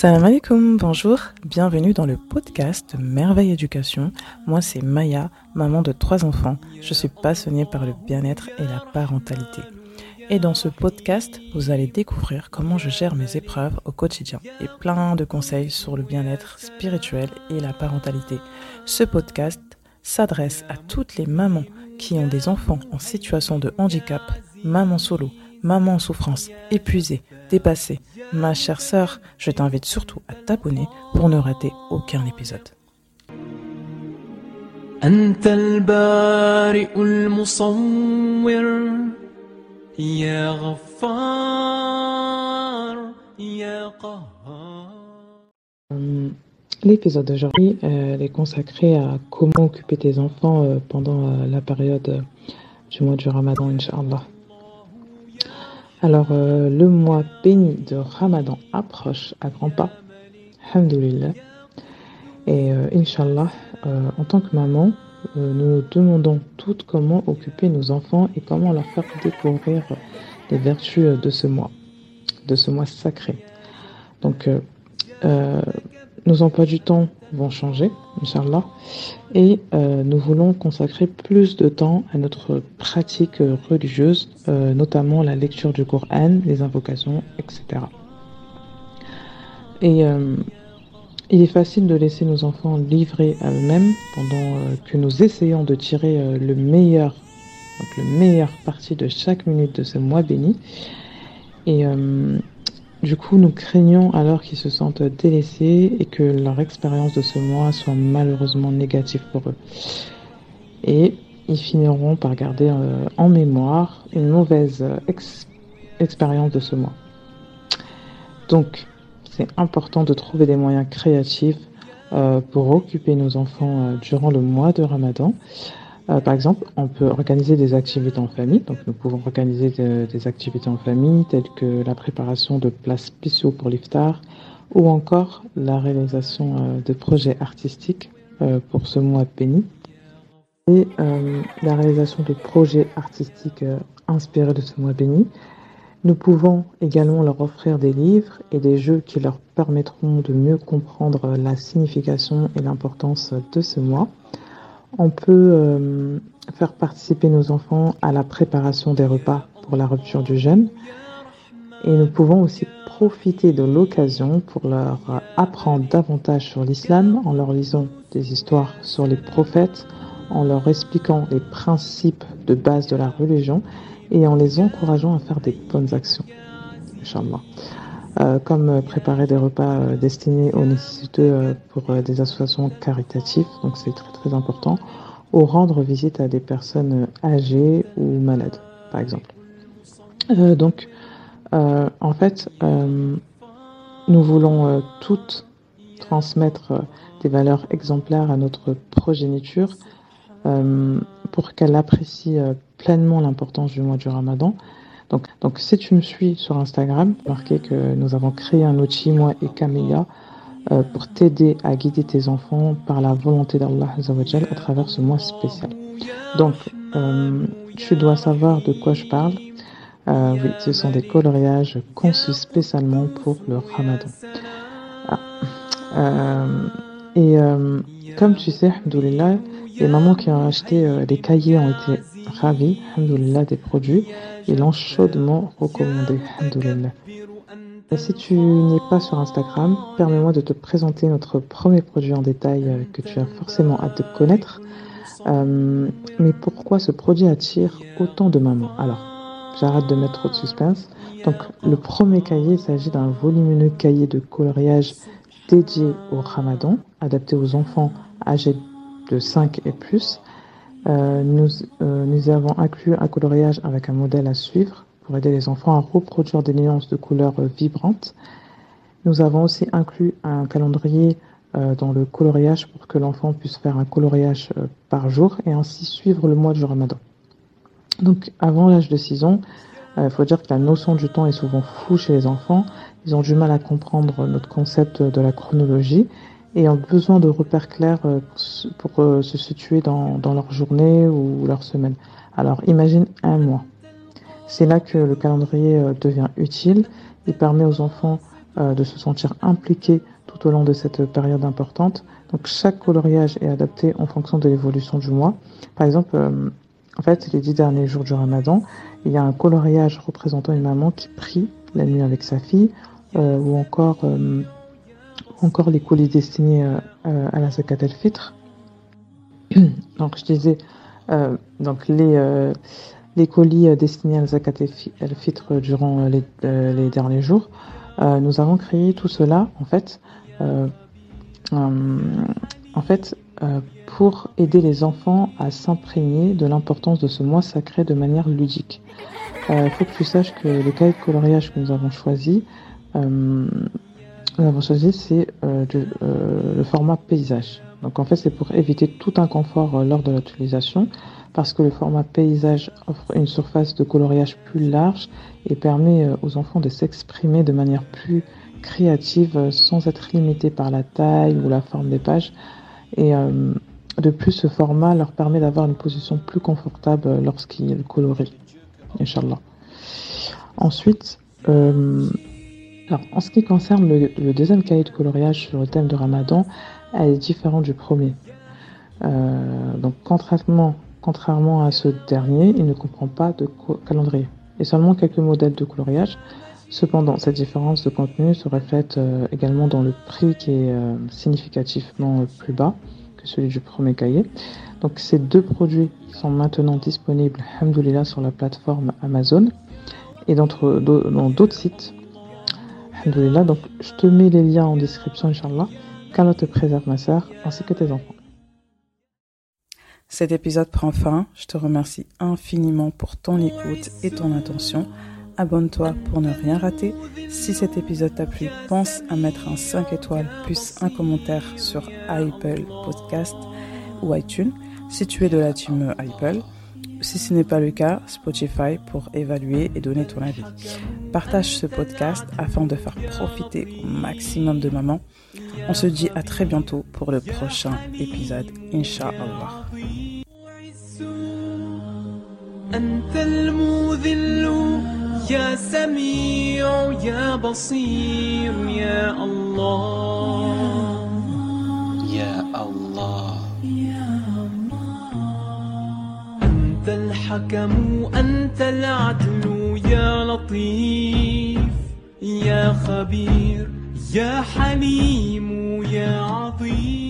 Salam alaikum, bonjour, bienvenue dans le podcast Merveille Éducation. Moi c'est Maya, maman de trois enfants. Je suis passionnée par le bien-être et la parentalité. Et dans ce podcast, vous allez découvrir comment je gère mes épreuves au quotidien et plein de conseils sur le bien-être spirituel et la parentalité. Ce podcast s'adresse à toutes les mamans qui ont des enfants en situation de handicap, maman solo, maman en souffrance, épuisée, dépassée. Ma chère sœur, je t'invite surtout à t'abonner pour ne rater aucun épisode. L'épisode d'aujourd'hui euh, est consacré à comment occuper tes enfants euh, pendant euh, la période du mois du Ramadan, Inch'Allah. Alors, le mois béni de Ramadan approche à grands pas, Alhamdulillah. Et Inch'Allah, en tant que maman, nous nous demandons toutes comment occuper nos enfants et comment leur faire découvrir les vertus de ce mois, de ce mois sacré. Donc, nos emplois du temps vont changer, Inch'Allah, et euh, nous voulons consacrer plus de temps à notre pratique religieuse, euh, notamment la lecture du Coran, les invocations, etc. Et euh, il est facile de laisser nos enfants livrer à eux-mêmes pendant que nous essayons de tirer le meilleur, donc le meilleur parti de chaque minute de ce mois béni. Et du coup, nous craignons alors qu'ils se sentent délaissés et que leur expérience de ce mois soit malheureusement négative pour eux. Et ils finiront par garder euh, en mémoire une mauvaise expérience de ce mois. Donc, c'est important de trouver des moyens créatifs euh, pour occuper nos enfants euh, durant le mois de Ramadan. Euh, par exemple, on peut organiser des activités en famille. Donc, nous pouvons organiser des activités en famille, telles que la préparation de plats spéciaux pour l'iftar, ou encore la réalisation euh, de projets artistiques euh, pour ce mois béni, et la réalisation de projets artistiques inspirés de ce mois béni. Nous pouvons également leur offrir des livres et des jeux qui leur permettront de mieux comprendre la signification et l'importance de ce mois. On peut euh, faire participer nos enfants à la préparation des repas pour la rupture du jeûne. Et nous pouvons aussi profiter de l'occasion pour leur apprendre davantage sur l'islam en leur lisant des histoires sur les prophètes, en leur expliquant les principes de base de la religion et en les encourageant à faire des bonnes actions. Euh, comme préparer des repas euh, destinés aux nécessiteux euh, pour des associations caritatives, donc c'est très très important, ou rendre visite à des personnes âgées ou malades, par exemple. donc, en fait, nous voulons toutes transmettre des valeurs exemplaires à notre progéniture pour qu'elle apprécie pleinement l'importance du mois du Ramadan donc, si tu me suis sur Instagram, marquez que nous avons créé un outil, moi et Camilla, euh, pour t'aider à guider tes enfants par la volonté d'Allah à travers ce mois spécial. Donc, euh, tu dois savoir de quoi je parle. Euh, oui, ce sont des coloriages conçus spécialement pour le ramadan. Ah. Euh, et comme tu sais, les mamans qui ont acheté des cahiers ont été ravis, des produits et chaudement recommandé. Et si tu n'es pas sur Instagram, permets-moi de te présenter notre premier produit en détail euh, que tu as forcément hâte de connaître. Euh, mais pourquoi ce produit attire autant de mamans? Alors, j'arrête de mettre trop de suspense. Donc, le premier cahier, il s'agit d'un volumineux cahier de coloriage dédié au ramadan, adapté aux enfants âgés de 5 et plus. Euh, nous, euh, nous avons inclus un coloriage avec un modèle à suivre pour aider les enfants à reproduire des nuances de couleurs euh, vibrantes. Nous avons aussi inclus un calendrier dans le coloriage pour que l'enfant puisse faire un coloriage par jour et ainsi suivre le mois du ramadan. Donc avant l'âge de 6 ans, il faut dire que la notion du temps est souvent floue chez les enfants. Ils ont du mal à comprendre notre concept de la chronologie et ont besoin de repères clairs euh, pour euh, se situer dans, dans leur journée ou leur semaine. Alors imagine un mois. C'est là que le calendrier euh, devient utile. Il permet aux enfants de se sentir impliqués tout au long de cette période importante. Donc chaque coloriage est adapté en fonction de l'évolution du mois. Par exemple, en fait, les dix derniers jours du ramadan, il y a un coloriage représentant une maman qui prie la nuit avec sa fille, ou encore, encore les colis destinés à la zakat el-fitr. Donc je disais, donc les, colis destinés à la zakat el-fitr durant les, derniers jours. nous avons créé tout cela, en fait, en fait, pour aider les enfants à s'imprégner de l'importance de ce mois sacré de manière ludique. Il faut que tu saches que le cahier de coloriage que nous avons choisi, avons choisi, c'est le format paysage. Donc en fait, c'est pour éviter tout inconfort lors de l'utilisation, parce que le format paysage offre une surface de coloriage plus large et permet aux enfants de s'exprimer de manière plus créative sans être limité par la taille ou la forme des pages. Et de plus, ce format leur permet d'avoir une position plus confortable lorsqu'ils colorient. Inch'Allah. Ensuite, euh, alors, en ce qui concerne le, deuxième cahier de coloriage sur le thème de Ramadan, elle est différente du premier. Euh, donc, contrairement, contrairement à ce dernier, il ne comprend pas de calendrier et seulement quelques modèles de coloriage. Cependant, cette différence de contenu se reflète euh, également dans le prix qui est euh, significativement plus bas que celui du premier cahier. Donc ces deux produits sont maintenant disponibles, alhamdoulilah, sur la plateforme Amazon et dans d'autres sites. Donc je te mets les liens en description, Inch'Allah. Qu'Allah te préserve, ma sœur, ainsi que tes enfants. Cet épisode prend fin. Je te remercie infiniment pour ton écoute et ton attention. Abonne-toi pour ne rien rater. Si cet épisode t'a plu, pense à mettre un 5 étoiles plus un commentaire sur Apple Podcast ou iTunes si tu es de la team Apple. Si ce n'est pas le cas, Spotify pour évaluer et donner ton avis Partage ce podcast afin de faire profiter au maximum de maman. On se dit à très bientôt pour le prochain épisode, Inch'Allah. يا سميع يا بصير يا الله يا الله أنت الحكم أنت العدل يا لطيف يا خبير يا حليم يا عظيم.